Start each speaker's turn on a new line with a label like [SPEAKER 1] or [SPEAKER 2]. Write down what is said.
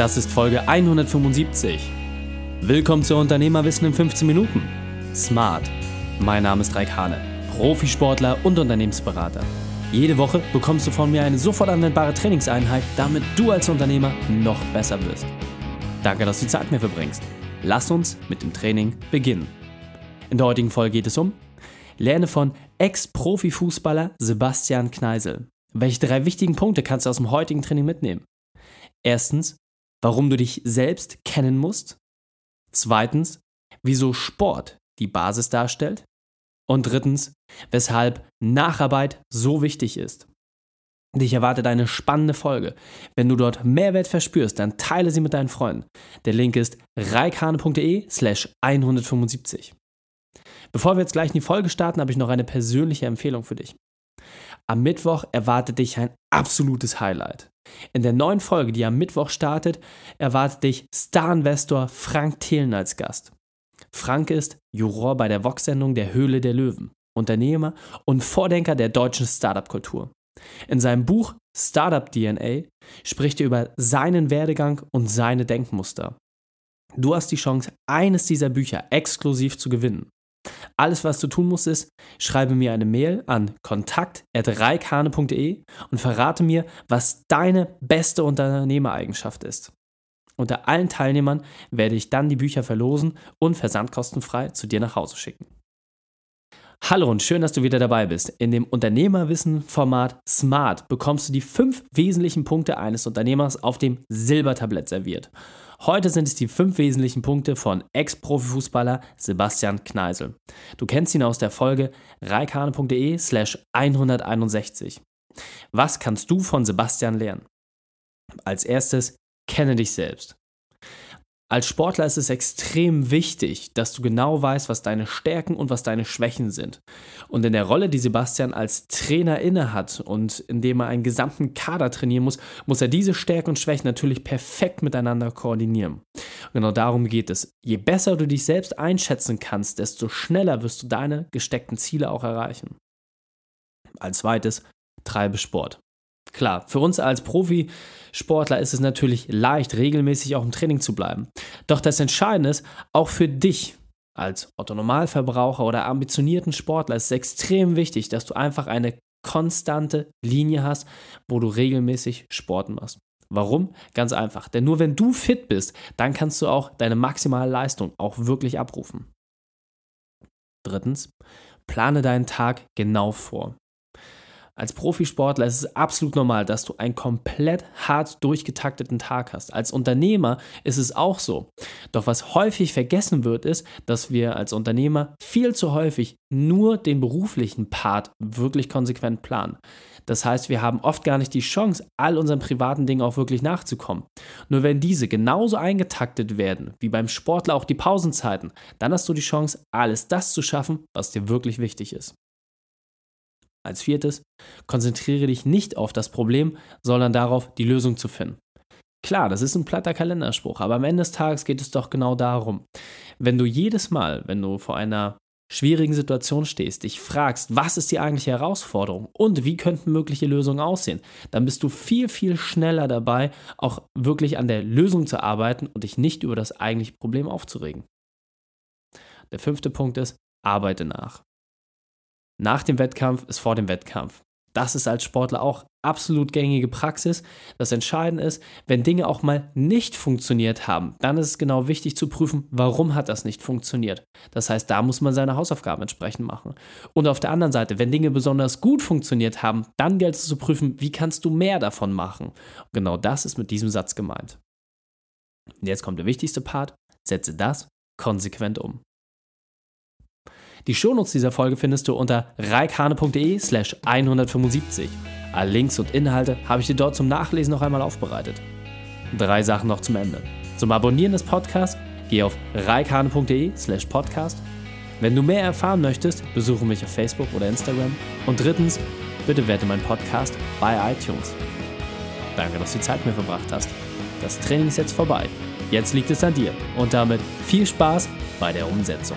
[SPEAKER 1] Das ist Folge 175. Willkommen zu Unternehmerwissen in 15 Minuten. Smart. Mein Name ist Raik Hane, Profisportler und Unternehmensberater. Jede Woche bekommst du von mir eine sofort anwendbare Trainingseinheit, damit du als Unternehmer noch besser wirst. Danke, dass du Zeit mir verbringst. Lass uns mit dem Training beginnen. In der heutigen Folge geht es um Lerne von Ex-Profifußballer Sebastian Kneisel. Welche drei wichtigen Punkte kannst du aus dem heutigen Training mitnehmen? Erstens, warum du dich selbst kennen musst. Zweitens, wieso Sport die Basis darstellt. Und drittens, weshalb Nacharbeit so wichtig ist. Dich erwartet eine spannende Folge. Wenn du dort Mehrwert verspürst, dann teile sie mit deinen Freunden. Der Link ist reikane.de slash 175. Bevor wir jetzt gleich in die Folge starten, habe ich noch eine persönliche Empfehlung für dich. Am Mittwoch erwartet dich ein absolutes Highlight. In der neuen Folge, die am Mittwoch startet, erwartet dich Star-Investor Frank Thelen als Gast. Frank ist Juror bei der Vox-Sendung Der Höhle der Löwen, Unternehmer und Vordenker der deutschen Startup-Kultur. In seinem Buch Startup DNA spricht er über seinen Werdegang und seine Denkmuster. Du hast die Chance, eines dieser Bücher exklusiv zu gewinnen. Alles, was du tun musst, ist, schreibe mir eine Mail an kontakt.reikane.de und verrate mir, was deine beste Unternehmereigenschaft ist. Unter allen Teilnehmern werde ich dann die Bücher verlosen und versandkostenfrei zu dir nach Hause schicken. Hallo und schön, dass du wieder dabei bist. In dem Unternehmerwissen-Format Smart bekommst du die fünf wesentlichen Punkte eines Unternehmers auf dem Silbertablett serviert. Heute sind es die fünf wesentlichen Punkte von Ex-Profifußballer Sebastian Kneisel. Du kennst ihn aus der Folge reikane.de slash 161. Was kannst du von Sebastian lernen? Als erstes, kenne dich selbst. Als Sportler ist es extrem wichtig, dass du genau weißt, was deine Stärken und was deine Schwächen sind. Und in der Rolle, die Sebastian als Trainer innehat und indem er einen gesamten Kader trainieren muss, muss er diese Stärken und Schwächen natürlich perfekt miteinander koordinieren. Und genau darum geht es. Je besser du dich selbst einschätzen kannst, desto schneller wirst du deine gesteckten Ziele auch erreichen. Als zweites, treibe Sport. Klar, für uns als Profisportler ist es natürlich leicht, regelmäßig auch im Training zu bleiben. Doch das Entscheidende ist, auch für dich als Autonormalverbraucher oder ambitionierten Sportler ist es extrem wichtig, dass du einfach eine konstante Linie hast, wo du regelmäßig Sport machst. Warum? Ganz einfach. Denn nur wenn du fit bist, dann kannst du auch deine maximale Leistung auch wirklich abrufen. Drittens, plane deinen Tag genau vor. Als Profisportler ist es absolut normal, dass du einen komplett hart durchgetakteten Tag hast. Als Unternehmer ist es auch so. Doch was häufig vergessen wird, ist, dass wir als Unternehmer viel zu häufig nur den beruflichen Part wirklich konsequent planen. Das heißt, wir haben oft gar nicht die Chance, all unseren privaten Dingen auch wirklich nachzukommen. Nur wenn diese genauso eingetaktet werden, wie beim Sportler auch die Pausenzeiten, dann hast du die Chance, alles das zu schaffen, was dir wirklich wichtig ist. Als viertes, konzentriere dich nicht auf das Problem, sondern darauf, die Lösung zu finden. Klar, das ist ein platter Kalenderspruch, aber am Ende des Tages geht es doch genau darum. Wenn du jedes Mal, wenn du vor einer schwierigen Situation stehst, dich fragst, was ist die eigentliche Herausforderung und wie könnten mögliche Lösungen aussehen, dann bist du viel, viel schneller dabei, auch wirklich an der Lösung zu arbeiten und dich nicht über das eigentliche Problem aufzuregen. Der fünfte Punkt ist, arbeite nach nach dem Wettkampf ist vor dem Wettkampf. Das ist als Sportler auch absolut gängige Praxis. Das Entscheidende ist, wenn Dinge auch mal nicht funktioniert haben, dann ist es genau wichtig zu prüfen, warum hat das nicht funktioniert. Das heißt, da muss man seine Hausaufgaben entsprechend machen. Und auf der anderen Seite, wenn Dinge besonders gut funktioniert haben, dann gilt es zu prüfen, wie kannst du mehr davon machen. Und genau das ist mit diesem Satz gemeint. Und jetzt kommt der wichtigste Part, setze das konsequent um. Die Shownotes dieser Folge findest du unter reikhane.de slash 175. Alle Links und Inhalte habe ich dir dort zum Nachlesen noch einmal aufbereitet. Drei Sachen noch zum Ende. Zum Abonnieren des Podcasts geh auf reikhane.de slash podcast. Wenn du mehr erfahren möchtest, besuche mich auf Facebook oder Instagram. Und drittens, bitte werte meinen Podcast bei iTunes. Danke, dass du die Zeit mit mir verbracht hast. Das Training ist jetzt vorbei. Jetzt liegt es an dir. Und damit viel Spaß bei der Umsetzung.